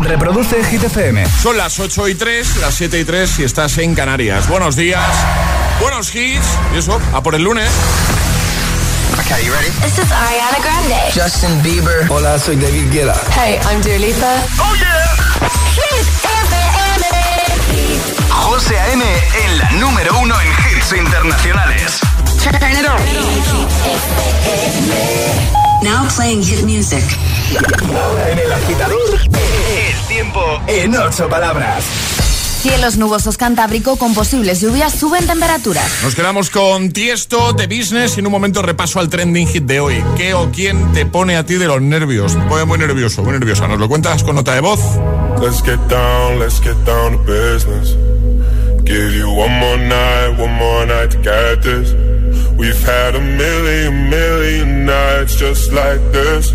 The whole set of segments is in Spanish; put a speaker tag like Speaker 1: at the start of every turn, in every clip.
Speaker 1: Reproduce Hit FM.
Speaker 2: Son las 8 y 3, las 7 y 3 si estás en Canarias. Buenos días, buenos hits. Y eso, a por el lunes.
Speaker 3: Okay, you ready?
Speaker 4: This is Ariana Grande.
Speaker 3: Justin Bieber.
Speaker 1: Hola, soy David Guetta.
Speaker 4: Hey, I'm Dua Lipa.
Speaker 2: ¡Oh, yeah!
Speaker 4: Hit FM.
Speaker 3: José A.M. en la número uno en hits internacionales. Turn it on.
Speaker 5: Now playing hit music.
Speaker 1: En el agitador, tiempo en ocho palabras.
Speaker 6: Cielos nubosos Cantábrico con posibles lluvias suben temperaturas.
Speaker 2: Nos quedamos con Tiesto de Business y en un momento repaso al trending hit de hoy. ¿Qué o quién te pone a ti de los nervios? Te pone muy nervioso, muy nerviosa. ¿Nos lo cuentas con nota de voz?
Speaker 7: Let's get down, let's get down to business. Give you one more night, one more night to get this. We've had a million, million nights just like this.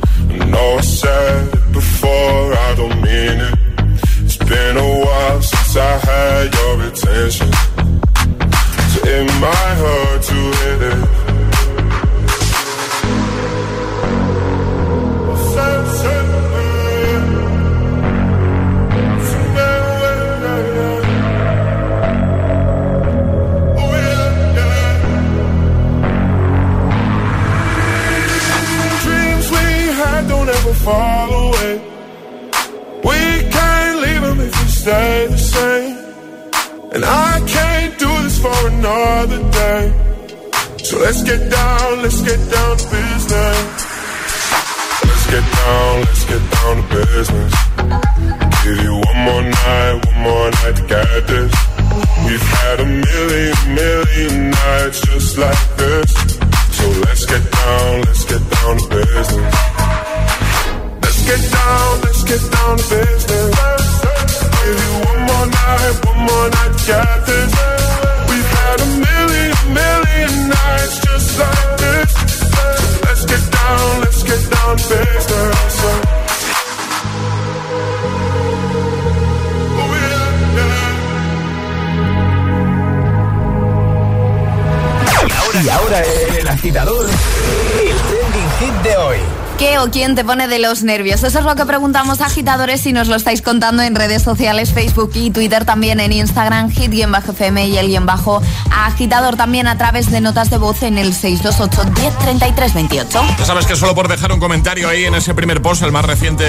Speaker 7: I know I said it before,
Speaker 6: ¿Qué o quién te pone de los nervios? Eso es lo que preguntamos a agitadores y nos lo estáis contando en redes sociales, Facebook y Twitter, también en Instagram, hit-fm y el guion bajo agitador también a través de notas de voz en el 628 10 28.
Speaker 2: Ya sabes que solo por dejar un comentario ahí en ese primer post, el más reciente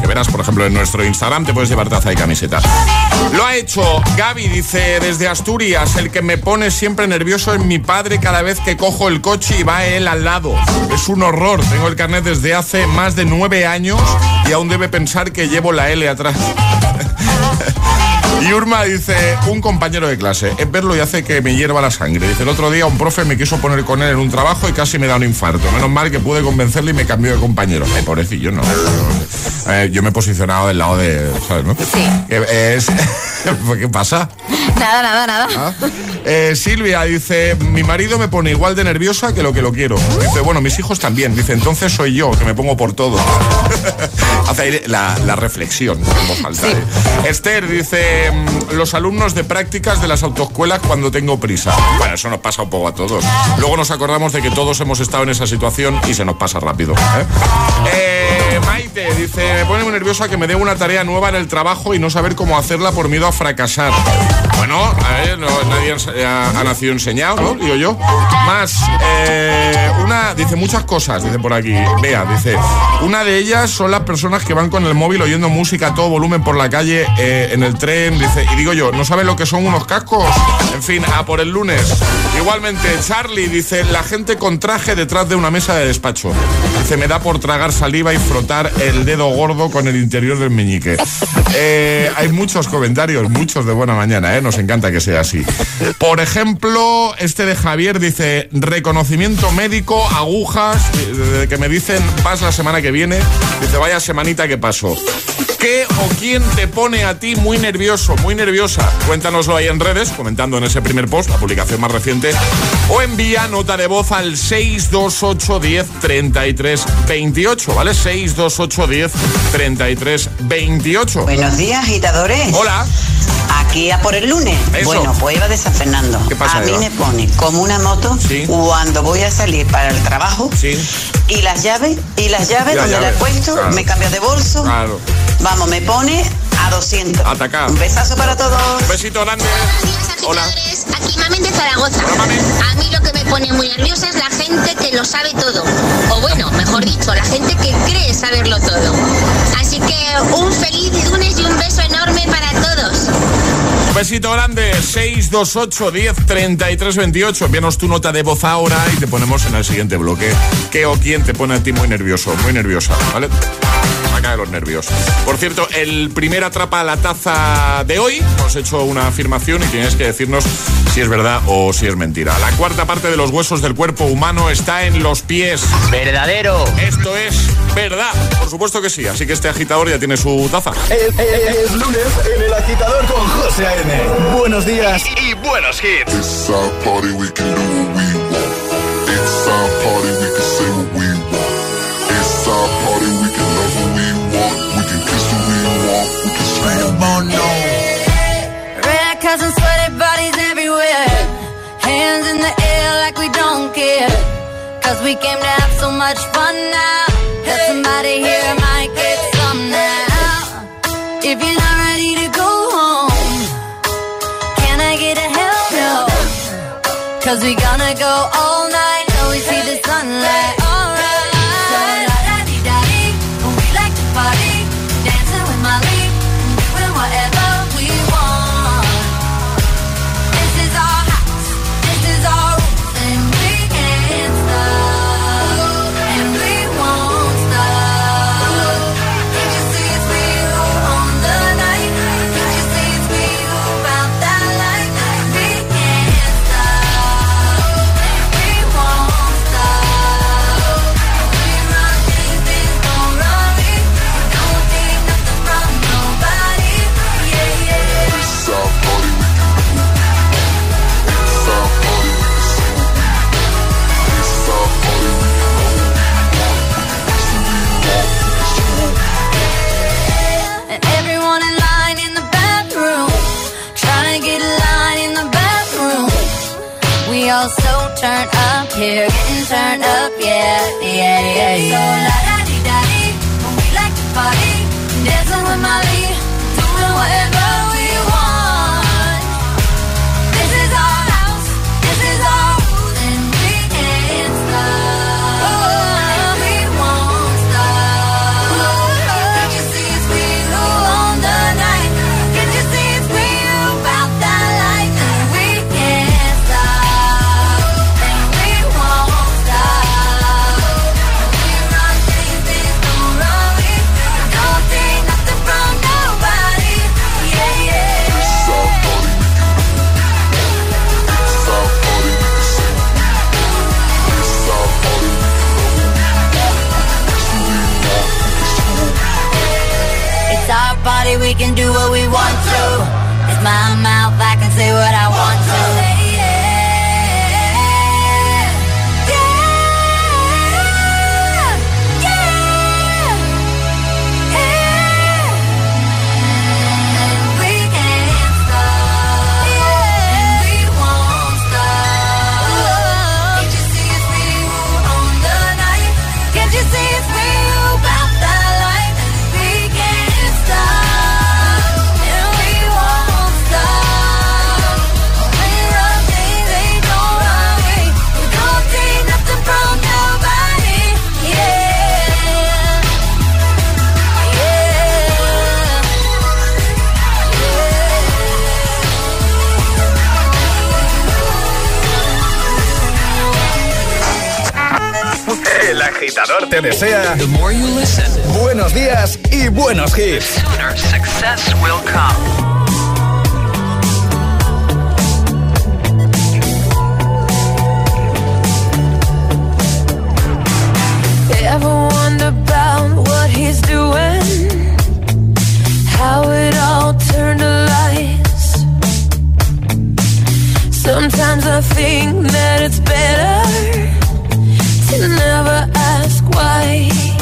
Speaker 2: que verás, por ejemplo, en nuestro Instagram, te puedes llevar taza y camiseta. Lo ha hecho Gaby, dice desde Asturias, el que me pone siempre nervioso es mi padre cada vez que cojo el coche y va él al lado. Es un horror, tengo el carnet desde hace más de nueve años y aún debe pensar que llevo la L atrás. Y Urma dice, un compañero de clase, es verlo y hace que me hierva la sangre. Dice, el otro día un profe me quiso poner con él en un trabajo y casi me da un infarto. Menos mal que pude convencerle y me cambió de compañero. Ay, pobrecillo, no. Eh, yo me he posicionado del lado de, ¿sabes, no?
Speaker 6: Sí.
Speaker 2: Es, ¿Qué pasa?
Speaker 6: Nada, nada, nada.
Speaker 2: ¿Ah? Eh, Silvia dice, mi marido me pone igual de nerviosa que lo que lo quiero. Dice, bueno, mis hijos también. Dice, entonces soy yo, que me pongo por todo. Hace ahí la, la reflexión. en voz alta, ¿eh? Esther dice, mm, los alumnos de prácticas de las autoescuelas cuando tengo prisa. Bueno, eso nos pasa un poco a todos. Luego nos acordamos de que todos hemos estado en esa situación y se nos pasa rápido. ¿eh? Eh, Dice, me pone muy nerviosa que me dé una tarea nueva en el trabajo y no saber cómo hacerla por miedo a fracasar. Bueno, a ver, nadie ha, nacido enseñado, ¿no? Digo yo. Más, eh, una, dice muchas cosas, dice por aquí. Vea, dice, una de ellas son las personas que van con el móvil oyendo música a todo volumen por la calle, eh, en el tren, dice, y digo yo, ¿no saben lo que son unos cascos? En fin, a por el lunes. Igualmente, Charlie dice, la gente con traje detrás de una mesa de despacho. Dice, me da por tragar saliva y frotar dedo gordo con el interior del meñique. Eh, hay muchos comentarios, muchos de buena mañana, ¿eh? nos encanta que sea así. Por ejemplo, este de Javier dice, reconocimiento médico, agujas, de que me dicen, vas la semana que viene, dice, vaya semanita que pasó. ¿Qué o quién te pone a ti muy nervioso, muy nerviosa? Cuéntanoslo ahí en redes, comentando en ese primer post, la publicación más reciente, o envía nota de voz al 628 10 33 28, ¿vale? 628 10 33 28.
Speaker 8: Buenos días, agitadores.
Speaker 2: Hola.
Speaker 8: Aquí a por el lunes. Bueno, pues iba de San Fernando.
Speaker 2: ¿Qué pasa,
Speaker 8: a mí me pone como una moto cuando voy a salir para el trabajo.
Speaker 2: Sí.
Speaker 8: Y las llaves, y las llaves donde las he puesto, me cambia de bolso.
Speaker 2: Claro.
Speaker 8: Vamos, me pone a 200.
Speaker 2: Atacar.
Speaker 8: Un besazo para todos.
Speaker 2: Un besito grande.
Speaker 9: Hola. Aquí Mamen de Zaragoza. A mí lo que me pone muy nerviosa es la gente que lo sabe todo. O bueno, mejor dicho, la gente que cree saberlo todo. Así que un feliz lunes y un beso enorme para todos.
Speaker 2: Besito grande, 628 10 33 28. Envíanos tu nota de voz ahora y te ponemos en el siguiente bloque. ¿Qué o quién te pone a ti muy nervioso, muy nerviosa? ¿Vale? De los nervios. Por cierto, el primer atrapa la taza de hoy. Hemos hecho una afirmación y tienes que decirnos si es verdad o si es mentira. La cuarta parte de los huesos del cuerpo humano está en los pies.
Speaker 5: Verdadero.
Speaker 2: Esto es verdad. Por supuesto que sí. Así que este agitador ya tiene su taza.
Speaker 1: Es, lunes en el agitador con José A.N. Buenos días
Speaker 10: y, buenos hits.
Speaker 11: It's our party, we can do what we want. It's our party, we can say
Speaker 12: Cause we came to have so much fun now. That somebody here might get some now. If you're not ready to go home, can I get a hell no? Cause we gonna Can't
Speaker 1: agitador te desea buenos días y buenos hits.
Speaker 3: success will come.
Speaker 13: Ever wonder about what he's doing? How it all turned to lies. Sometimes I think that it's better to never ask why.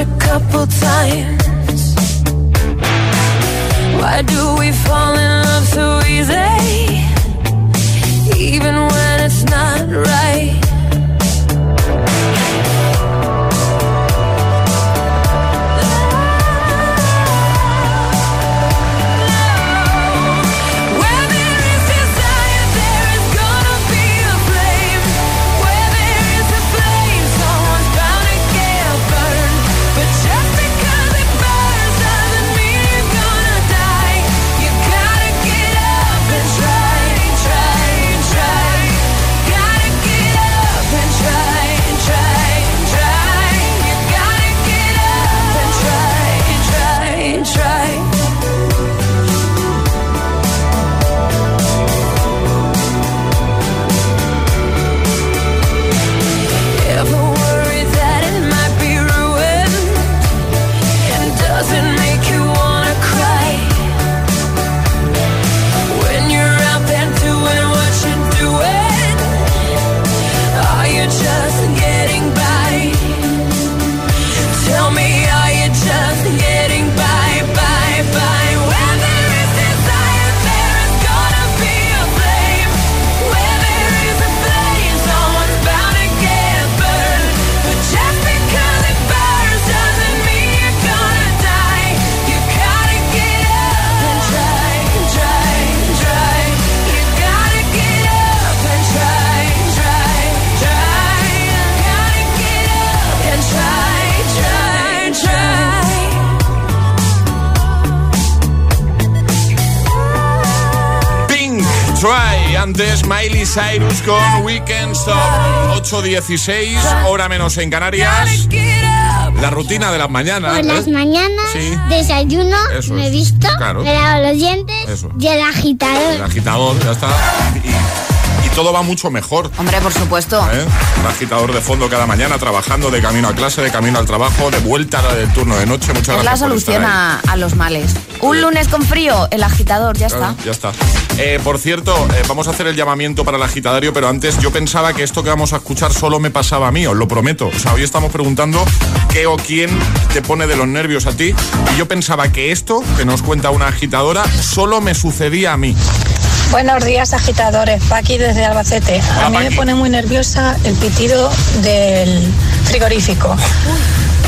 Speaker 13: A couple times.
Speaker 2: 8.16, hora menos en Canarias. La rutina de las mañanas.
Speaker 14: Por las
Speaker 2: ¿eh?
Speaker 14: mañanas,
Speaker 2: Sí.
Speaker 14: desayuno,
Speaker 2: Eso
Speaker 14: me
Speaker 2: es.
Speaker 14: visto,
Speaker 2: Claro.
Speaker 14: me lavo los dientes
Speaker 2: Eso.
Speaker 14: y el agitador.
Speaker 2: El agitador, ya está. Y, todo va mucho mejor.
Speaker 6: Hombre, por supuesto.
Speaker 2: ¿eh? Un agitador de fondo cada mañana, trabajando de camino a clase, de camino al trabajo, de vuelta del turno de noche. Muchas
Speaker 6: Es
Speaker 2: gracias.
Speaker 6: la
Speaker 2: por
Speaker 6: solución a, a los males. Un lunes con frío, el agitador, ya está.
Speaker 2: Ya está. Eh, por cierto, eh, vamos a hacer el llamamiento para el agitadario, pero antes yo pensaba que esto que vamos a escuchar solo me pasaba a mí, os lo prometo. O sea, hoy estamos preguntando qué o quién te pone de los nervios a ti. Y yo pensaba que esto, que nos cuenta una agitadora, solo me sucedía a mí.
Speaker 15: Buenos días, agitadores. Paqui desde Albacete. A mí me pone muy nerviosa el pitido del frigorífico.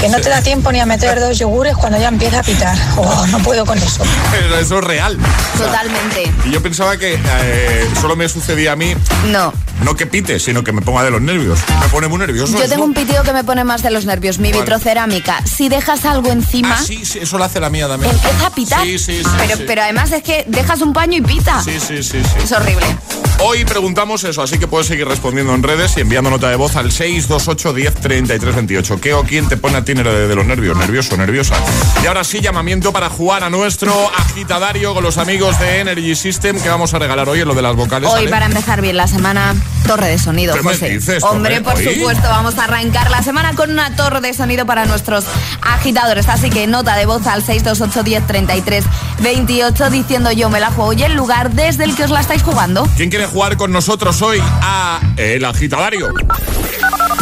Speaker 15: Que no te da tiempo ni a meter dos yogures cuando ya empieza a pitar. Oh, no puedo con eso.
Speaker 2: Pero eso es real. O sea,
Speaker 6: Totalmente.
Speaker 2: Y yo pensaba que eh, solo me sucedía a mí,
Speaker 6: No.
Speaker 2: No que pite, sino que me ponga de los nervios. Me pone muy nervioso.
Speaker 6: Yo tengo un pitido que me pone más de los nervios, mi vitrocerámica. Si dejas algo encima,
Speaker 2: Ah, sí, sí, eso lo hace la mía también.
Speaker 6: empieza a pitar.
Speaker 2: Sí, sí, sí.
Speaker 6: pero,
Speaker 2: sí.
Speaker 6: pero además es que dejas un paño y pita.
Speaker 2: Sí, sí, sí, sí.
Speaker 6: Es horrible.
Speaker 2: Hoy preguntamos eso, así que puedes seguir respondiendo en redes y enviando nota de voz al 628 10 33 28. ¿Qué o quién te pone a ti de, de los nervios? Nervioso, nerviosa. Y ahora sí, llamamiento para jugar a nuestro agitadario con los amigos de Energy System que vamos a regalar hoy en lo de las vocales.
Speaker 6: Hoy
Speaker 2: ¿vale?
Speaker 6: para empezar bien la semana. Torre de sonido,
Speaker 2: ¿Qué
Speaker 6: José.
Speaker 2: Me dices,
Speaker 6: Hombre, por supuesto, vamos a arrancar la semana con una torre de sonido para nuestros agitadores. Así que nota de voz al 628-1033-28 diciendo yo me la juego y el lugar desde el que os la estáis jugando.
Speaker 2: ¿Quién quiere jugar con nosotros hoy a El Agitadario?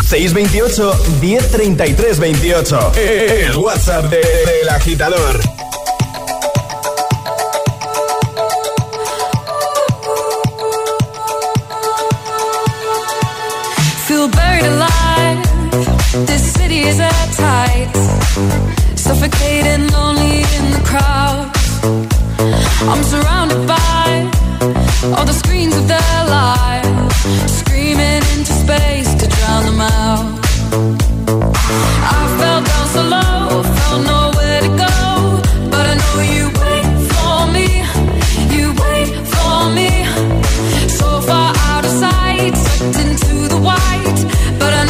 Speaker 1: 628 1033 28 El WhatsApp del de, de, Agitador.
Speaker 13: feel buried alive. This city is at tight, suffocating, lonely in the crowd. I'm surrounded by all the screens of their lives, screaming into space to drown them out. I've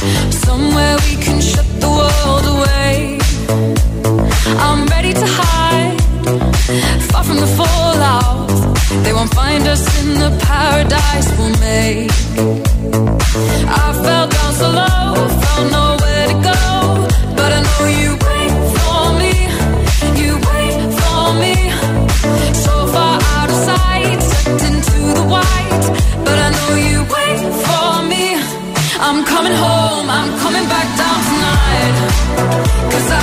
Speaker 13: Somewhere we can shut the world away. I'm ready to hide, far from the fallout. They won't find us in the paradise we'll make. I fell down so low.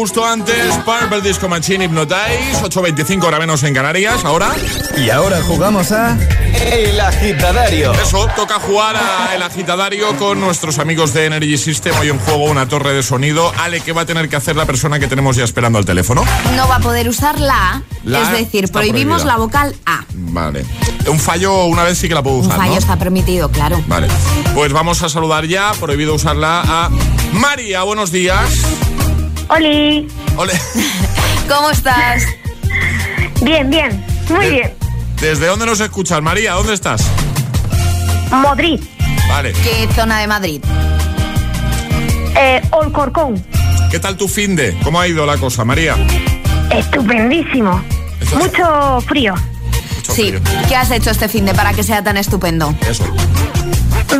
Speaker 2: justo antes, Purple Disco Machine Hypnotize, 8.25 hora menos en Canarias, ahora.
Speaker 1: Y ahora jugamos a El Agitadario.
Speaker 2: Eso, toca jugar a El Agitadario con nuestros amigos de Energy System. Hoy en juego una torre de sonido. Ale, ¿qué va a tener que hacer la persona que tenemos ya esperando al teléfono?
Speaker 6: No va a poder usar la A,
Speaker 2: La
Speaker 6: es decir, prohibimos
Speaker 2: prohibida.
Speaker 6: la vocal A.
Speaker 2: Vale. Un fallo una vez sí que la puedo
Speaker 6: Un
Speaker 2: usar,
Speaker 6: fallo
Speaker 2: ¿no?
Speaker 6: está permitido, claro.
Speaker 2: Vale. Pues vamos a saludar ya, prohibido usarla a María. Buenos días.
Speaker 16: Oli,
Speaker 2: Ole.
Speaker 6: ¿Cómo estás?
Speaker 16: bien, bien, muy bien.
Speaker 2: ¿Desde dónde nos escuchas, María? ¿Dónde estás?
Speaker 16: Madrid,
Speaker 2: Vale.
Speaker 6: ¿Qué zona de Madrid?
Speaker 16: eh, Olcorcón,
Speaker 2: ¿Qué tal tu fin de? ¿Cómo ha ido la cosa, María?
Speaker 16: estupendísimo.
Speaker 2: Eso es-
Speaker 16: Mucho frío.
Speaker 2: Mucho
Speaker 6: Sí.
Speaker 2: frío.
Speaker 6: ¿Qué has hecho este fin de para que sea tan estupendo?
Speaker 2: Eso.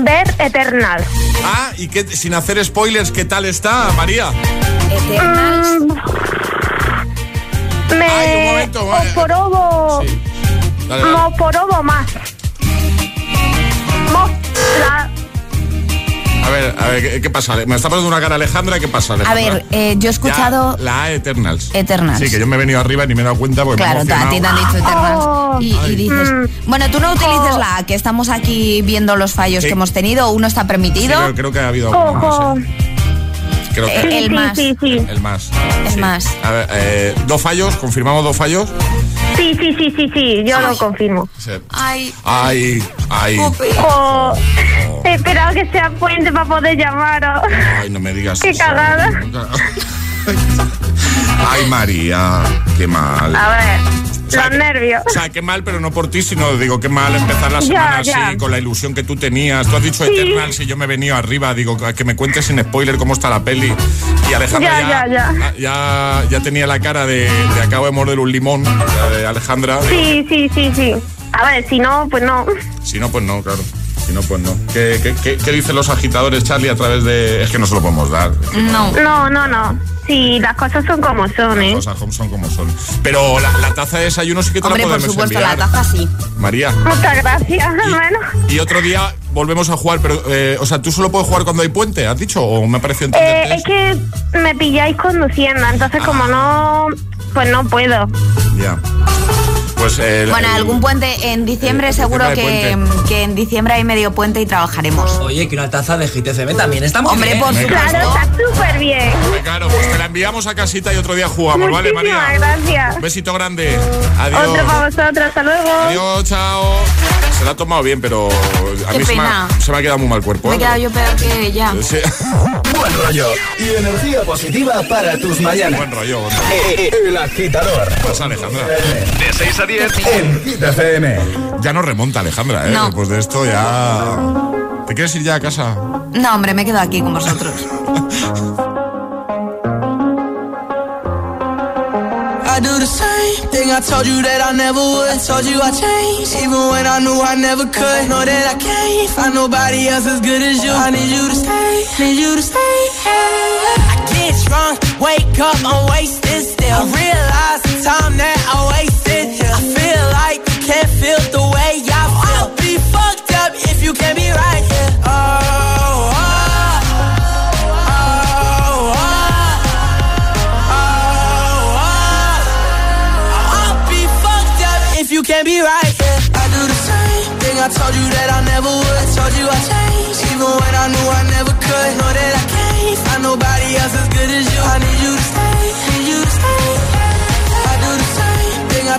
Speaker 16: Ver Eternal.
Speaker 2: Ah, y que sin hacer spoilers, ¿qué tal está, María?
Speaker 6: Eternals.
Speaker 16: Mm, me
Speaker 2: Ay, un momento, eh.
Speaker 16: oporobo,
Speaker 2: Sí. Dale, dale.
Speaker 16: me oporobo más. Mo- la-
Speaker 2: A ver, a ver, ¿qué, qué pasa? Me está poniendo una cara Alejandra, ¿qué pasa,
Speaker 6: A
Speaker 2: Alejandra?
Speaker 6: ver, eh, yo he escuchado...
Speaker 2: Ya, la A Eternals.
Speaker 6: Eternals.
Speaker 2: Sí, que yo me he venido arriba y ni me he dado cuenta porque
Speaker 6: Claro,
Speaker 2: me he
Speaker 6: a ti te han dicho Eternals.
Speaker 16: Oh.
Speaker 6: Y, y dices, bueno, tú no utilices la A, que estamos aquí viendo los fallos
Speaker 2: Sí.
Speaker 6: que hemos tenido. Uno está
Speaker 2: Sí,
Speaker 6: permitido,
Speaker 2: pero creo que ha habido alguno
Speaker 16: Ojo.
Speaker 2: más, ¿eh? Creo que
Speaker 6: Eh, el
Speaker 16: sí,
Speaker 6: más.
Speaker 16: sí, sí.
Speaker 2: el más.
Speaker 6: el
Speaker 2: Sí.
Speaker 6: más.
Speaker 2: A ver, eh, dos fallos, confirmamos dos fallos.
Speaker 16: Sí, sí, sí, sí, sí, yo lo confirmo.
Speaker 2: Sí.
Speaker 6: Ay,
Speaker 2: Ay, ay,
Speaker 6: Pupi.
Speaker 16: Oh, he esperado que sea puente para poder llamaros.
Speaker 2: ay, no me digas
Speaker 16: Qué
Speaker 2: eso.
Speaker 16: cagada.
Speaker 2: Ay, María, qué mal.
Speaker 16: A ver,
Speaker 2: sea,
Speaker 16: los nervios.
Speaker 2: O sea, qué mal, pero no por ti, sino digo, qué mal empezar la
Speaker 16: Ya,
Speaker 2: semana así,
Speaker 16: ya.
Speaker 2: con la ilusión que tú tenías. Tú has dicho
Speaker 16: Sí.
Speaker 2: Eternal, si yo me he venido arriba, digo, que me cuentes sin spoiler cómo está la peli. Y Alejandra
Speaker 16: Ya,
Speaker 2: ya,
Speaker 16: ya,
Speaker 2: ya, ya tenía la cara de, de acabo de morder un limón, de Alejandra.
Speaker 16: Sí, sí, sí, sí. A ver, si no, pues no.
Speaker 2: Si no, pues no, claro. Si no, pues no. ¿Qué, qué, qué- qué dicen los agitadores, Charlie, a través de...? Es que no se lo podemos dar.
Speaker 6: no.
Speaker 16: No, no, no. Sí, las cosas son como son, ¿eh?
Speaker 2: Las cosas son como son. Pero la, la taza de desayuno sí que te
Speaker 6: Hombre,
Speaker 2: la
Speaker 6: por
Speaker 2: podemos
Speaker 6: supuesto,
Speaker 2: enviar.
Speaker 6: la taza sí.
Speaker 2: María.
Speaker 16: Muchas gracias, bueno.
Speaker 2: Y otro día volvemos a jugar, pero, eh, o sea, ¿tú solo puedes jugar cuando hay puente, has dicho? ¿O me ha parecido
Speaker 16: Eh, es que me pilláis conduciendo, entonces como no, pues no puedo.
Speaker 2: Ya. Pues eh,
Speaker 6: Bueno,
Speaker 2: el-
Speaker 6: algún puente en diciembre
Speaker 2: el
Speaker 6: seguro
Speaker 2: tema de
Speaker 6: que, que en diciembre hay medio puente y trabajaremos.
Speaker 17: Oye, que una taza de GTCM también está muy
Speaker 6: Hombre,
Speaker 17: bien.
Speaker 6: por
Speaker 2: Venga.
Speaker 16: Claro, está súper bien.
Speaker 2: Hombre, Claro, pues te la enviamos a casita y otro día jugamos, ¿vale,
Speaker 16: Muchísimas
Speaker 2: María?
Speaker 16: gracias.
Speaker 2: Un besito grande. Adiós.
Speaker 16: Otro para vosotros, hasta luego.
Speaker 2: Adiós, chao. Se la ha tomado bien, pero a
Speaker 6: Qué
Speaker 2: mí se me, ha,
Speaker 6: pena.
Speaker 2: se me ha quedado muy mal cuerpo.
Speaker 6: Me he
Speaker 2: ¿eh?
Speaker 6: quedado yo peor que ella.
Speaker 2: Sí.
Speaker 1: Buen rollo y energía positiva para tus mañanas.
Speaker 2: Buen rollo. buen rollo.
Speaker 1: Eh, El agitador.
Speaker 2: Pasa, Alejandra.
Speaker 1: De 6 a 10 en Hit FM.
Speaker 2: Ya no remonta, Alejandra, ¿eh?
Speaker 6: No.
Speaker 2: Después de esto ya... ¿Te quieres ir ya a casa?
Speaker 6: No, hombre, me quedo aquí con vosotros.
Speaker 18: I do the same thing I told you that I never would. I told you I changed, even when I knew I never could. Know that I can't find nobody else as good as you. I need you to stay, need you to stay. I get drunk, wake up, I'm wasted still. I realize the time that I wasted. I feel the way I feel. I'll be fucked up if you can't be right here. Oh, oh, oh, oh, oh, oh. I'll be fucked up if you can't be right here. I do the same thing I told you that I never would. I told you I changed, even when I knew I never could. Know that I can't find nobody else as good as you. I need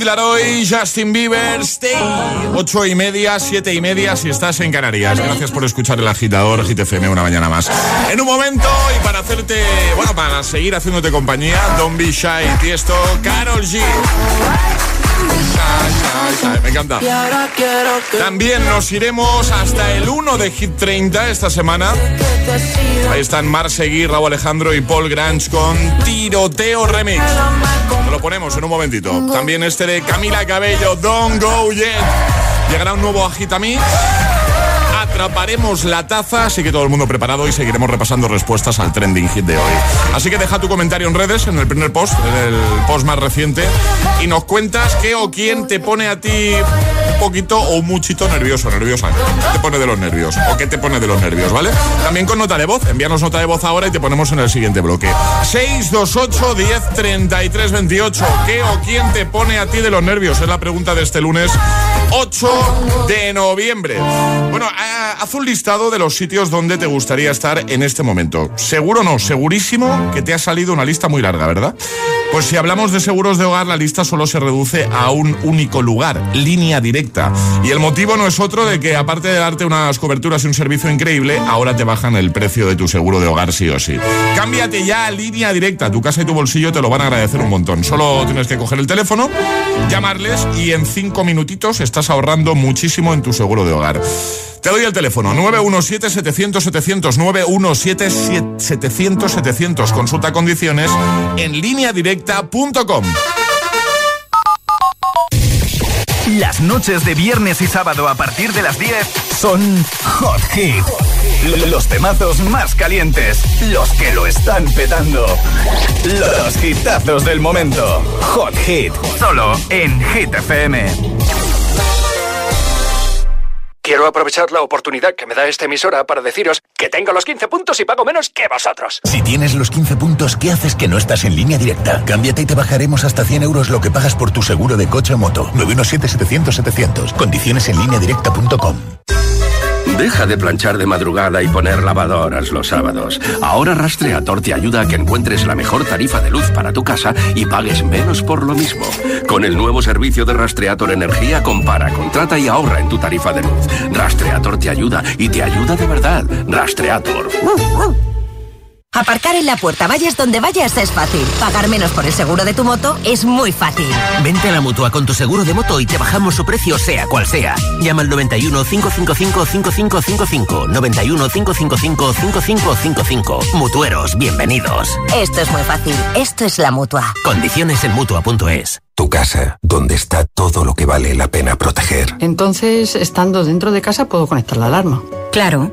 Speaker 2: The Kid Laroi, Justin Bieber, Stay. Ocho y media, siete y media si estás en Canarias. Gracias por escuchar el agitador GTFM una mañana más. En un momento, y para hacerte, bueno, para seguir haciéndote compañía, Don't Be Shy, Tiesto, Carol G. Me encanta. También nos iremos hasta el 1 de Hit 30 esta semana. Ahí están Mar Seguí, Raúl Alejandro y Paul Grange con Tiroteo Remix. Te lo ponemos en un momentito. También este de Camila Cabello, Don't Go Yet. Llegará un nuevo Agitamix. Atraparemos la taza, así que todo el mundo preparado y seguiremos repasando respuestas al trending hit de hoy. Así que deja tu comentario en redes, en el primer post, en el post más reciente, y nos cuentas qué o quién te pone a ti un poquito o un muchito nervioso, nerviosa. ¿Qué te pone de los nervios? ¿O qué te pone de los nervios, vale? También con nota de voz, envíanos nota de voz ahora y te ponemos en el siguiente bloque. 628 10 33 28. ¿Qué o quién te pone a ti de los nervios? Es la pregunta de este lunes 8 de noviembre. Bueno, haz un listado de los sitios donde te gustaría estar en este momento. Seguro no, segurísimo que te ha salido una lista muy larga, ¿verdad? Pues si hablamos de seguros de hogar, la lista solo se reduce a un único lugar, línea directa. Y el motivo no es otro de que, aparte de darte unas coberturas y un servicio increíble, ahora te bajan el precio de tu seguro de hogar sí o sí. Cámbiate ya a línea directa. Tu casa y tu bolsillo te lo van a agradecer un montón. Solo tienes que coger el teléfono, llamarles y en cinco minutitos estás ahorrando muchísimo en tu seguro de hogar. Te doy el teléfono 917-700-700, 917-700-700. Consulta condiciones en lineadirecta.com.
Speaker 3: Las noches de viernes y sábado a partir de las 10 son Hot Hit. Los temazos más calientes, los que lo están petando. Los hitazos del momento. Hot Hit, solo en Hit FM.
Speaker 19: Quiero aprovechar la oportunidad que me da esta emisora para deciros que tengo los 15 puntos y pago menos que vosotros.
Speaker 20: Si tienes los 15 puntos, ¿qué haces que no estás en línea directa? Cámbiate y te bajaremos hasta 100 euros lo que pagas por tu seguro de coche o moto. 917-700-700. Condiciones en línea directa.com.
Speaker 21: Deja de planchar de madrugada y poner lavadoras los sábados. Ahora Rastreator te ayuda a que encuentres la mejor tarifa de luz para tu casa y pagues menos por lo mismo. Con el nuevo servicio de Rastreator Energía, compara, contrata y ahorra en tu tarifa de luz. Rastreator te ayuda y te ayuda de verdad. Rastreator.
Speaker 22: Aparcar en la puerta, vayas donde vayas, es fácil. Pagar menos por el seguro de tu moto es muy fácil.
Speaker 23: Vente a la mutua con tu seguro de moto y te bajamos su precio, sea cual sea. Llama al 91 555 5555. 91 555 5555. Mutueros, bienvenidos.
Speaker 22: Esto es muy fácil. Esto es la mutua.
Speaker 23: Condiciones en mutua.es.
Speaker 20: Tu casa, donde está todo lo que vale la pena proteger.
Speaker 24: Entonces, estando dentro de casa, puedo conectar la alarma.
Speaker 25: Claro.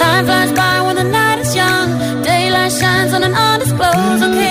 Speaker 13: Time flies by when the night is young. Daylight shines on an undisclosed location.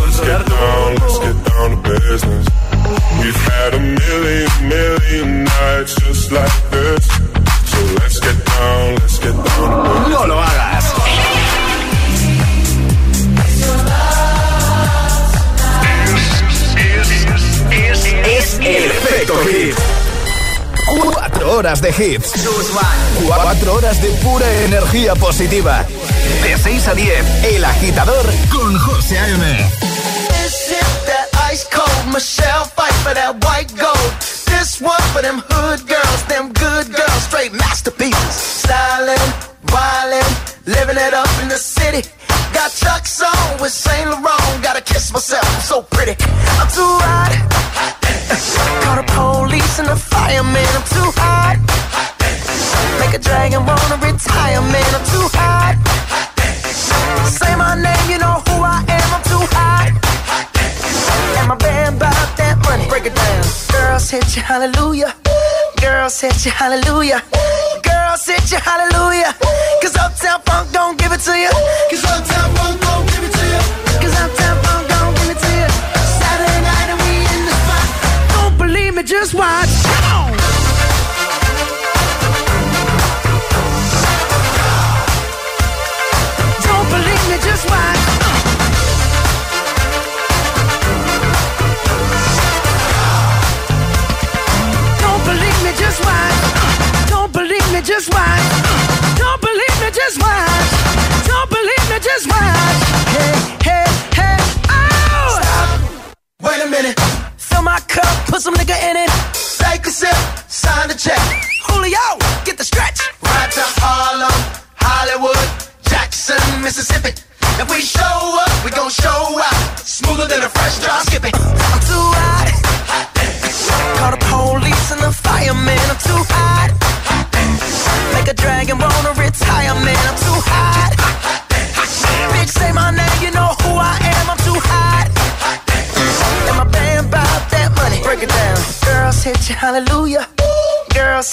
Speaker 7: Let's get down to business.
Speaker 1: No lo hagas. Es el efecto hit. Cuatro horas de hits. Cuatro horas de pura energía positiva. De 6 a 10, El Agitador con José A.M.
Speaker 26: This is that ice cold Michelle fight for that white gold. This one for them hood girls, them good girls, straight masterpieces. Styling, wildin', living it up in the city. Got Chuck's on with Saint Laurent. Gotta kiss myself, I'm so pretty. I'm too hot. Call the police and the fireman. I'm too hot. Make a dragon wanna retire, man. I'm too hot. You, hallelujah. Girls hit you, hallelujah. Girls hit you, hallelujah. Cause Uptown Funk don't give it to you. Cause Uptown Funk don't give it to you. Cause Uptown Funk don't give it to you. Saturday night and we in the spot. Don't believe me, just watch. Just watch. Don't believe me, just watch. Don't believe me, just watch. Hey, hey, hey, oh! Stop. Wait a minute. Fill my cup, put some nigga in it. Take a sip, sign the check. Julio, get the stretch.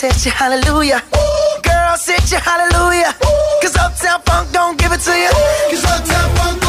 Speaker 26: Hit you, hallelujah. Girls hit you, hallelujah. Cause Uptown Funk don't give it to you. Cause Uptown Funk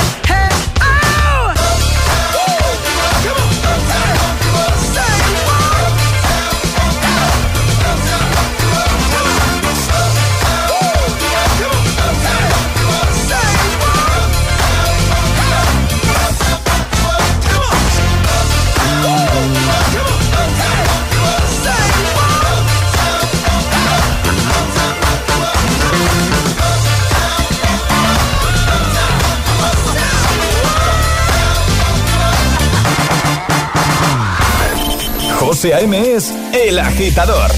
Speaker 1: José A.M. es El Agitador.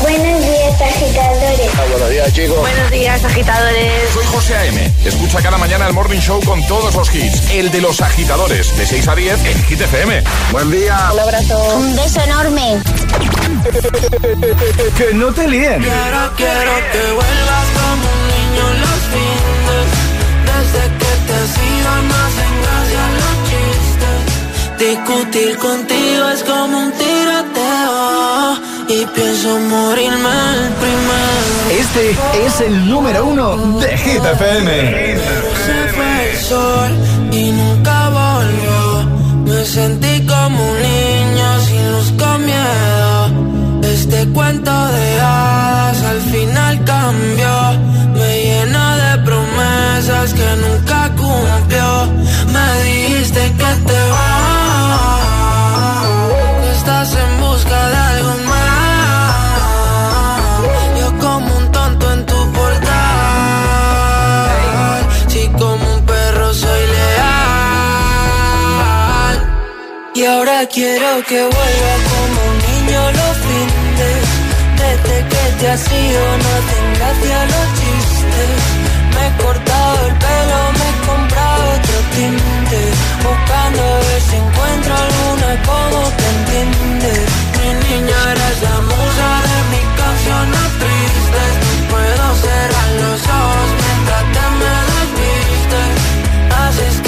Speaker 16: Buenos días, agitadores.
Speaker 27: Ah, buenos días, chicos.
Speaker 16: Buenos días, agitadores.
Speaker 2: Soy José A.M. Escucha cada mañana el Morning Show con todos los hits. El de los agitadores, de 6 a 10 en Hit FM.
Speaker 27: Buen día.
Speaker 16: Un abrazo.
Speaker 28: Un beso enorme.
Speaker 1: que no te líen.
Speaker 13: Quiero, quiero que vuelvas como un niño los fines. Desde que te sigo gracia los chistes. Discutir contigo es como un tiroteo. Y pienso morirme el primero.
Speaker 1: Este es el número uno de Hit FM.
Speaker 13: Se fue el sol y nunca volvió. Me sentí como un niño sin luz con miedo. Este cuento de hadas al final cambió. Me llena de promesas que nunca cumplió. Me dijiste que te vas. Y ahora quiero que vuelva como un niño los fines. Desde que te has ido no hacen gracia los chistes. Me he cortado el pelo, me he comprado otro tinte. Buscando a ver si encuentro alguna como te entiende. Mi niña eres la musa de mis canciones tristes. Puedo cerrar los ojos mientras te me desvistes. Haces que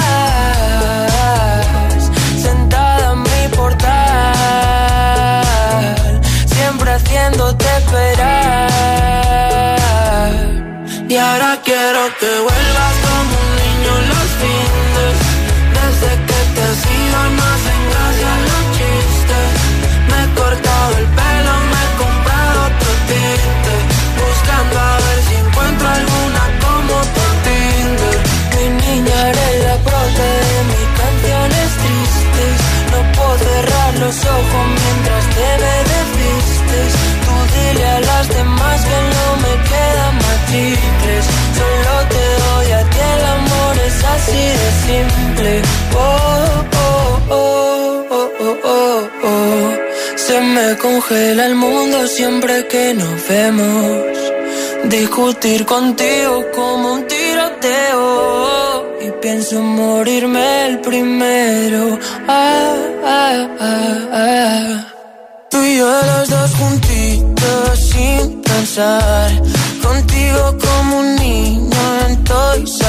Speaker 13: que vuelvas como un niño los fines. Desde que te has ido no hacen gracia los chistes. Me he cortado el pelo, me he comprado otro tinte. Buscando a ver si encuentro alguna como tu Tinder. Mi niña eres la prota de mis canciones tristes. No puedo cerrar los ojos mientras así de simple. Oh, oh, oh, oh, oh, oh, oh. Se me congela el mundo siempre que nos vemos. Discutir contigo como un tiroteo. Y pienso morirme el primero. Ah, ah, ah, ah. Tú y yo los dos juntitos sin pensar. Contigo como un niño en Toys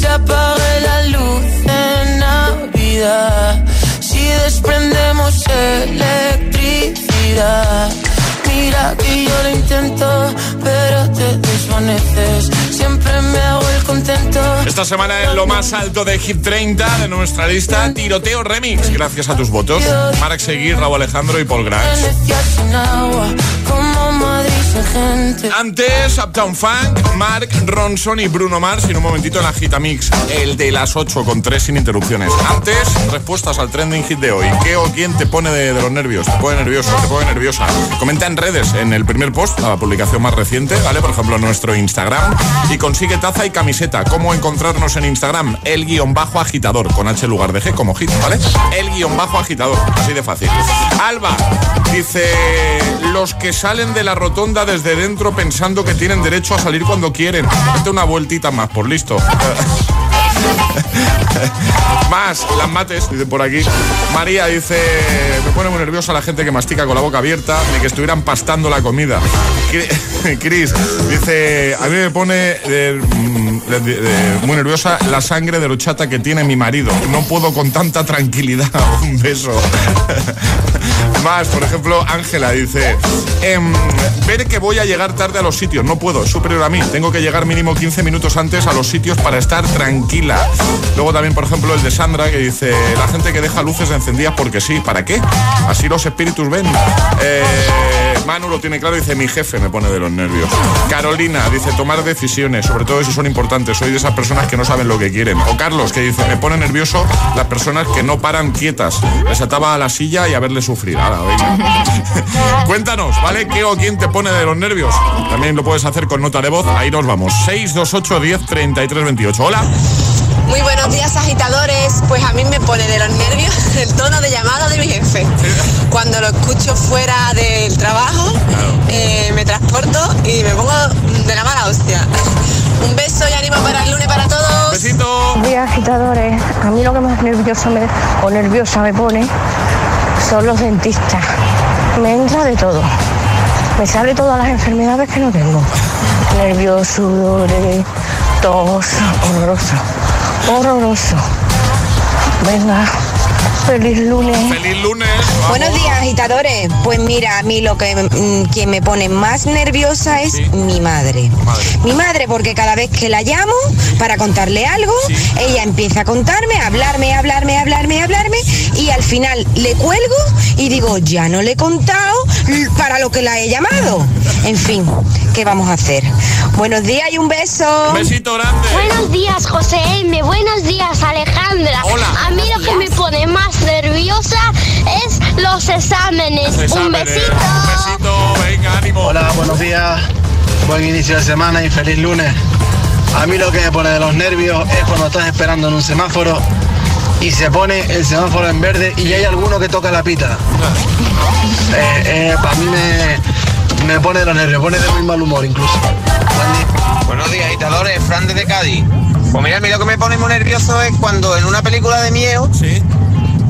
Speaker 13: se apague la luz en Navidad. Si desprendemos electricidad. Mira que yo lo intento, pero te desvaneces. Siempre me hago el contento.
Speaker 2: Esta semana en lo más alto de Hit 30 de nuestra lista, Tiroteo Remix. Gracias a tus votos. Mark Seguir, Raúl Alejandro y Paul Grange. Antes, Uptown Funk, Mark Ronson y Bruno Mars. Y en un momentito en la Gitamix, el de las 8 con 3 sin interrupciones. Antes, respuestas al trending hit de hoy. ¿Qué o quién te pone de, los nervios? ¿Te pone nervioso? ¿Te pone nerviosa? Comenta en redes, en el primer post, la publicación más reciente, ¿vale? Por ejemplo, nuestro Instagram. Y consigue taza y camiseta. ¿Cómo encontrarnos en Instagram? El guion bajo agitador, con H lugar de G como hit, ¿vale? El guion bajo agitador, así de fácil. Alba dice, los que salen de la rotonda desde dentro pensando que tienen derecho a salir cuando quieren. Date una vueltita más, por listo. Más, las mates, dice por aquí. María dice, me pone muy nerviosa la gente que mastica con la boca abierta, ni que estuvieran pastando la comida. Cri- Chris dice, a mí me pone eh, mm, muy nerviosa la sangre de horchata que tiene mi marido. No puedo con tanta tranquilidad. Un beso. Más, por ejemplo, Ángela dice, em, ver que voy a llegar tarde a los sitios, no puedo, es superior a mí, tengo que llegar mínimo 15 minutos antes a los sitios para estar tranquila. Luego también, por ejemplo, el de Sandra que dice, la gente que deja luces encendidas porque sí, ¿para qué? Así los espíritus ven. Eh, Manu lo tiene claro, dice, mi jefe me pone de los nervios. Carolina dice, tomar decisiones, sobre todo si son importantes, soy de esas personas que no saben lo que quieren. O Carlos que dice, me pone nervioso las personas que no paran quietas. Les ataba a la silla y a verle sufrir. Cuéntanos, ¿vale? ¿Qué o quién te pone de los nervios? También lo puedes hacer con nota de voz. Ahí nos vamos. 628 10 33 28. Hola.
Speaker 29: Muy buenos días, agitadores. Pues a mí me pone de los nervios el tono de llamada de mi jefe. Cuando lo escucho fuera del trabajo, eh, me transporto y me pongo de la mala hostia. Un beso y ánimo para el lunes para todos.
Speaker 2: Besito.
Speaker 30: Buenos días, agitadores. A mí lo que más nervioso me, o nerviosa me pone son los dentistas. Me entra de todo. Me sale todas las enfermedades que no tengo. Nervios, sudores, tos, horroroso. Horroroso. Venga, feliz lunes.
Speaker 2: Feliz lunes.
Speaker 29: Buenos días, agitadores. Pues mira, a mí lo que mm, quien me pone más nerviosa es mi madre. Mi madre, porque cada vez que la llamo para contarle algo, ella empieza a contarme, a hablarme, a hablarme, a hablarme, a hablarme, y al final le cuelgo y digo, ya no le he contado para lo que la he llamado. En fin, ¿qué vamos a hacer? Buenos días y un beso.
Speaker 2: Besito grande.
Speaker 28: Buenos días, José M. Buenos días, Alejandra.
Speaker 2: Hola.
Speaker 28: A mí lo que me pone más nerviosa es los exámenes. Un besito.
Speaker 2: besito, venga, ánimo.
Speaker 31: Hola, buenos días. Buen inicio de semana y feliz lunes. A mí lo que me pone de los nervios es cuando estás esperando en un semáforo y se pone el semáforo en verde y hay alguno que toca la pita. Eh, eh, para mí me, me pone de los nervios, pone de muy mal humor incluso.
Speaker 32: Buenos días, agitadores. Fran desde Cádiz. Pues mira, a mí lo que me pone muy nervioso es cuando en una película de miedo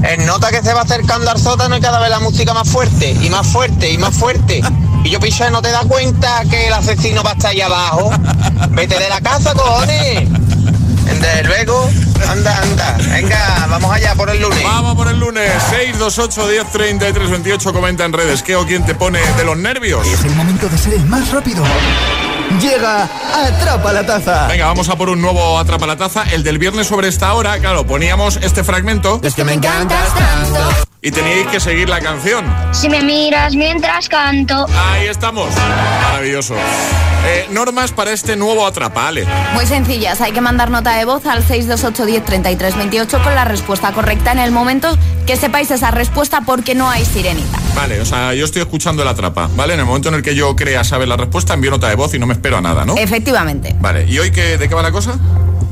Speaker 32: él nota que se va acercando al sótano y cada vez la música más fuerte y más fuerte y más fuerte. Y yo piché, no te das cuenta que el asesino va a estar ahí abajo. Vete de la casa, cojones. Desde luego, anda, anda. Venga, vamos allá por el lunes.
Speaker 2: Vamos por el lunes. 628 10 33 28. Comenta en redes. ¿Qué o quién te pone de los nervios?
Speaker 1: Es el momento de ser el más rápido. Llega Atrapa la Taza.
Speaker 2: Venga, vamos a por un nuevo Atrapa la Taza. El del viernes sobre esta hora, claro, poníamos este fragmento.
Speaker 1: Es que me encantas tanto.
Speaker 2: Y teníais que seguir la canción.
Speaker 28: Si me miras mientras canto.
Speaker 2: Ahí estamos. Maravilloso. Eh, normas para este nuevo Atrapa, Ale.
Speaker 6: Muy sencillas, hay que mandar nota de voz al 628 10 33 28 con la respuesta correcta en el momento que sepáis esa respuesta porque no hay sirenita.
Speaker 2: Vale, o sea, yo estoy escuchando la trapa, ¿vale? En el momento en el que yo crea saber la respuesta, envío nota de voz y no me espero a nada, ¿no?
Speaker 6: Efectivamente.
Speaker 2: Vale, ¿y hoy qué, de qué va la cosa?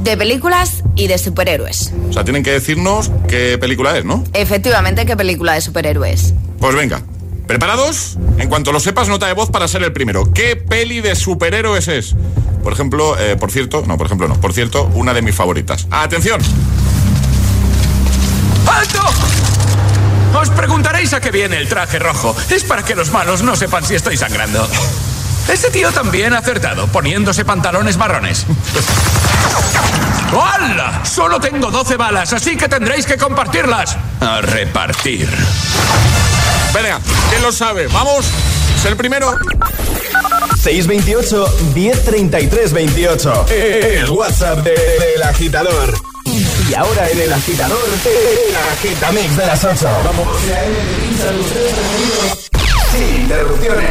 Speaker 6: De películas y de superhéroes.
Speaker 2: O sea, tienen que decirnos qué película es, ¿no?
Speaker 6: Efectivamente, ¿qué película de superhéroes?
Speaker 2: Pues venga. ¿Preparados? En cuanto lo sepas, nota de voz para ser el primero. ¿Qué peli de superhéroes es? Por ejemplo, eh, por cierto, no, por ejemplo no, por cierto, una de mis favoritas. ¡Atención!
Speaker 33: ¡Alto! Os preguntaréis a qué viene el traje rojo. Es para que los malos no sepan si estoy sangrando. Este tío también ha acertado, poniéndose pantalones marrones. ¡Hala! Solo tengo 12 balas, así que tendréis que compartirlas. A repartir.
Speaker 2: Venga, ¿quién lo sabe? ¡Vamos! ¿Es el primero?
Speaker 1: 628 1033 28. El WhatsApp de- del agitador. Y ahora en el agitador, el agitamix de las 8. Vamos. Sin interrupciones.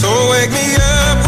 Speaker 34: So wake me up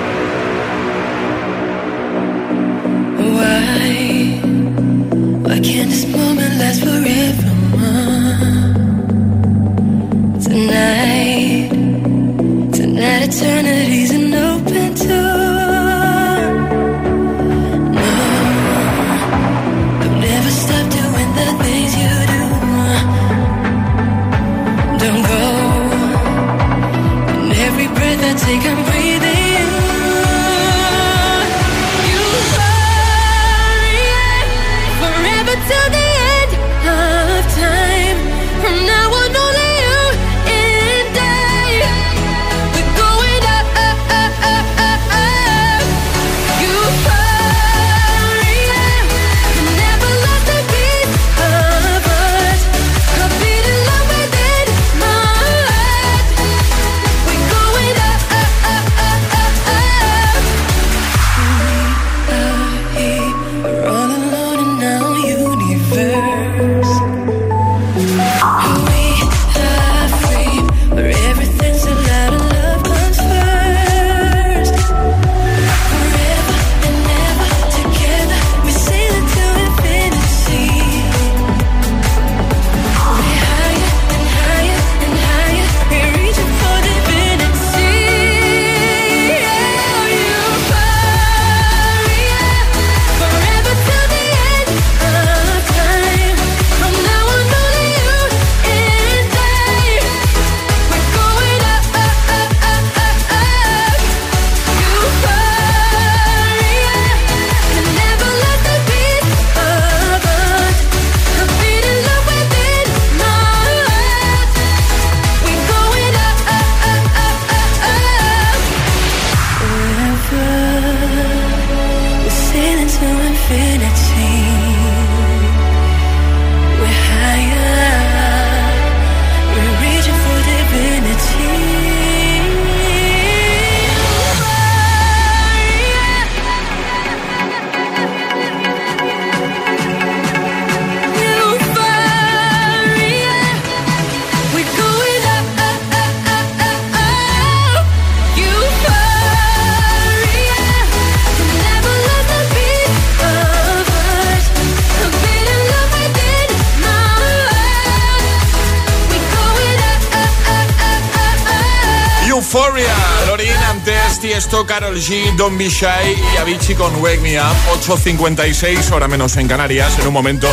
Speaker 2: Carol G, Don't Be Shy y Avicii con Wake Me Up, 8.56, hora menos en Canarias. En un momento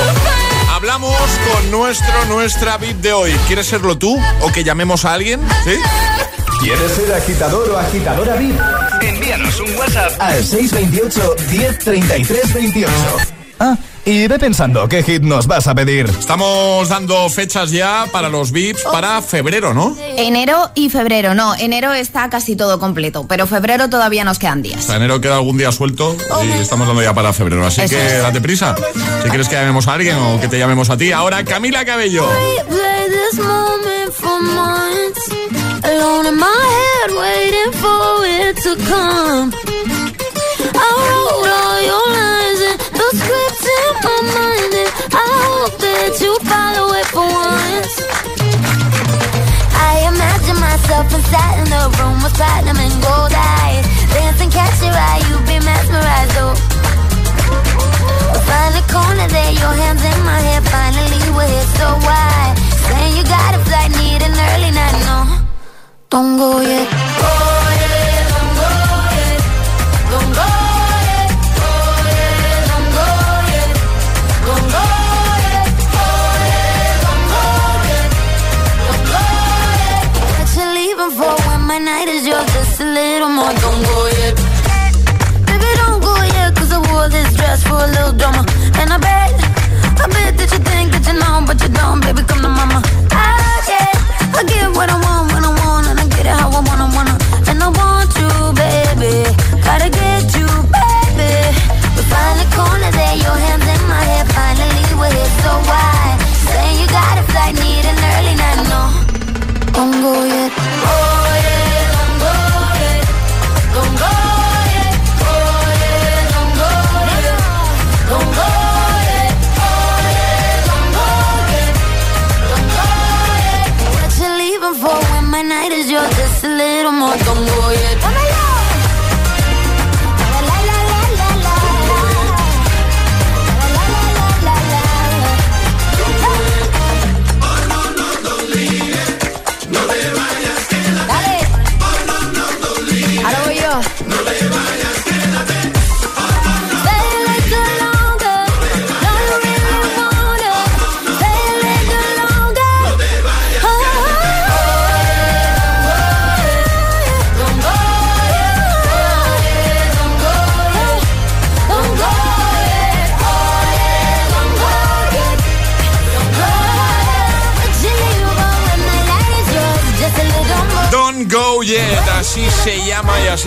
Speaker 2: hablamos con nuestro, nuestra VIP de hoy. ¿Quieres serlo tú o que llamemos a alguien? ¿Sí?
Speaker 1: ¿Quieres ser agitador o agitadora VIP? Envíanos un WhatsApp al 628 1033 28. Y ve pensando qué hit nos vas a pedir.
Speaker 2: Estamos dando fechas ya para los VIPs para febrero, ¿no?
Speaker 6: Enero y febrero, no. Enero está casi todo completo, pero febrero todavía nos quedan días.
Speaker 2: O sea, enero queda algún día suelto y estamos dando ya para febrero. Así
Speaker 6: Eso
Speaker 2: que
Speaker 6: es.
Speaker 2: date prisa. Si quieres que llamemos a alguien o que te llamemos a ti. Ahora, Camila Cabello.
Speaker 14: I hope that you follow it for once. I imagine myself inside room with platinum and gold eyes, dancing, catch your eye, you be mesmerized. Oh. Find a corner your hands in my hair. Finally, we're here, so why? Saying you got need an early night. No, don't go yet. Oh, yeah, don't go yet. Don't go Don't go yet. Baby, don't go yet, cause I wore this dress for a little drama. And I bet, I bet that you think that you know, but you don't, baby, come to mama. Ah, I get, I get what I want,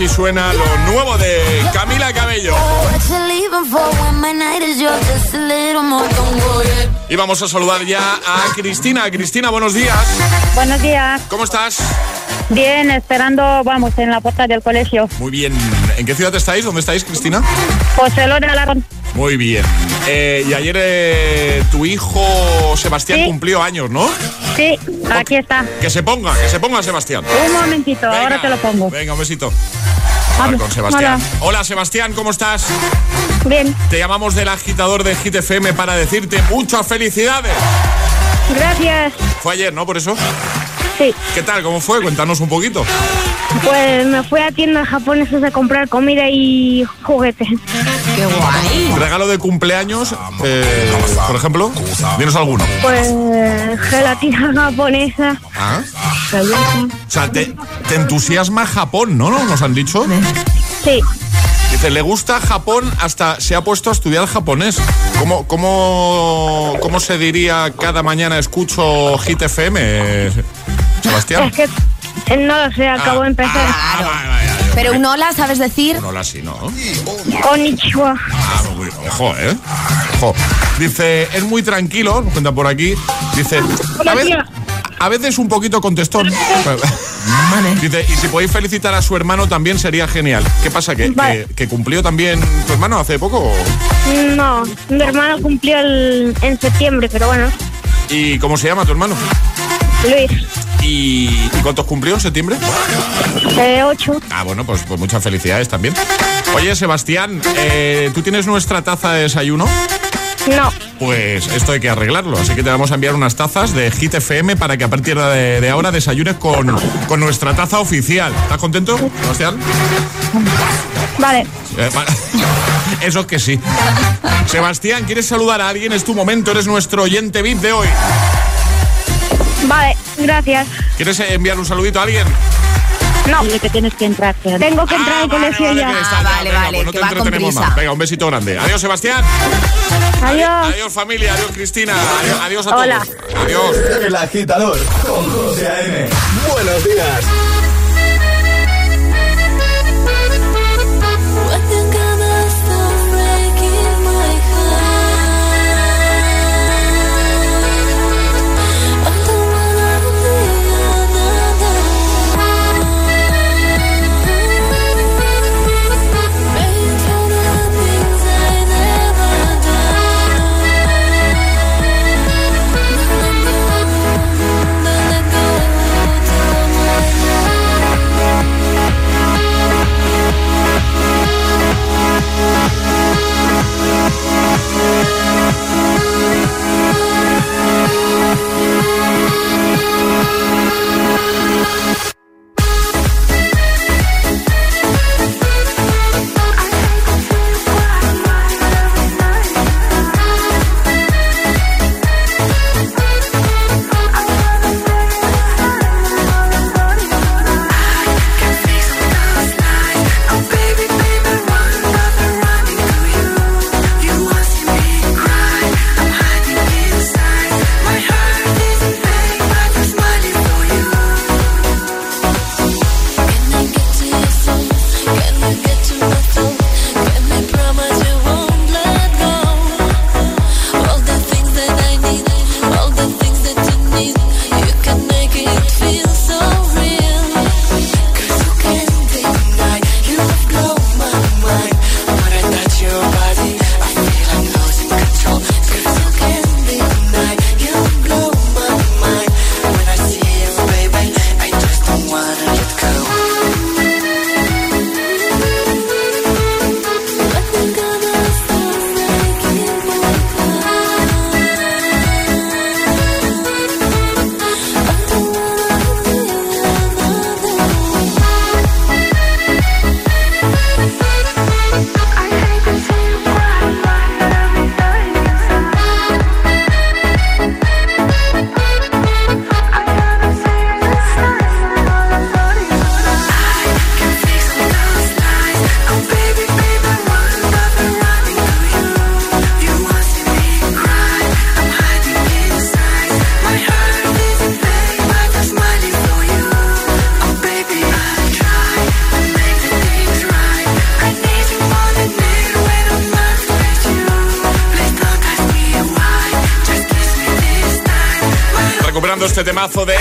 Speaker 2: así suena lo nuevo de Camila Cabello. Y vamos a saludar ya a Cristina. Cristina, buenos días.
Speaker 35: Buenos días.
Speaker 2: ¿Cómo estás?
Speaker 35: Bien, esperando, vamos, en la puerta del colegio.
Speaker 2: Muy bien. ¿En qué ciudad estáis? ¿Dónde estáis, Cristina?
Speaker 35: José Lora Alarón.
Speaker 2: Muy bien. Eh, y ayer eh, tu hijo Sebastián
Speaker 35: Sí.
Speaker 2: cumplió años, ¿no?
Speaker 35: Sí, aquí está.
Speaker 2: Que se ponga, que se ponga Sebastián.
Speaker 35: Un momentito, ahora te lo pongo.
Speaker 2: Venga, un besito. A hablar con Sebastián. Hola. Sebastián, ¿cómo estás?
Speaker 35: Bien.
Speaker 2: Te llamamos del agitador de Hit FM para decirte muchas felicidades.
Speaker 35: Gracias.
Speaker 2: Fue ayer, ¿no? Por eso.
Speaker 35: Sí.
Speaker 2: ¿Qué tal? ¿Cómo fue? Cuéntanos un poquito.
Speaker 35: Pues me fui a tiendas japonesas a comprar comida y juguetes.
Speaker 6: Qué guay.
Speaker 2: Regalo de cumpleaños, eh, por ejemplo. Dinos alguno.
Speaker 35: Pues gelatina japonesa.
Speaker 2: Ah. O sea, te, te entusiasma Japón, ¿no? ¿no? Nos han dicho.
Speaker 35: Sí.
Speaker 2: Dice, le gusta Japón hasta se ha puesto a estudiar japonés. ¿Cómo, cómo, cómo se diría cada mañana escucho Hit FM, eh, Sebastián?
Speaker 35: Es que no lo sé, acabo de empezar.
Speaker 6: Pero un hola, ¿sabes decir?
Speaker 2: No, la sí, ¿no?
Speaker 35: Konnichiwa.
Speaker 2: Ah, muy- ojo, ¿eh? Ojo. Dice, es muy tranquilo, nos cuenta por aquí. Dice, a veces, a veces un poquito contestón. Dice, y si podéis felicitar a su hermano también sería genial. ¿Qué pasa? ¿Que,
Speaker 35: Vale.
Speaker 2: que, que cumplió también tu hermano hace poco? o?
Speaker 35: No, mi hermano cumplió el- en septiembre, pero bueno,
Speaker 2: ¿Y cómo se llama tu hermano?
Speaker 35: Luis,
Speaker 2: ¿Y, y cuántos cumplió en septiembre?
Speaker 35: eh, ocho.
Speaker 2: Ah, bueno, pues, pues muchas felicidades también. Oye, Sebastián, eh, ¿tú tienes nuestra taza de desayuno?
Speaker 35: No,
Speaker 2: pues esto hay que arreglarlo. Así que te vamos a enviar unas tazas de Hit FM para que a partir de, ahora desayunes con, con, nuestra taza oficial. ¿Estás contento, Sebastián?
Speaker 16: Vale.
Speaker 2: Eh, Eso que sí. Sebastián, ¿quieres saludar a alguien? Es tu momento, eres nuestro oyente VIP de hoy.
Speaker 16: Vale, gracias.
Speaker 2: ¿Quieres enviar un saludito a alguien?
Speaker 16: No.
Speaker 36: Dile que tienes que entrar.
Speaker 16: Tengo que entrar al colegio ya.
Speaker 6: Ah, vale, vale,
Speaker 2: pues no
Speaker 6: que
Speaker 2: te
Speaker 6: va con
Speaker 2: entretenemos
Speaker 6: prisa.
Speaker 2: más. Venga, un besito grande. Adiós, Sebastián.
Speaker 16: Adiós.
Speaker 2: Adiós, familia. Adiós, Cristina. Adiós, adiós a
Speaker 16: Hola.
Speaker 2: todos. Adiós.
Speaker 13: El agitador con José A.M. Buenos días.
Speaker 2: Este temazo de.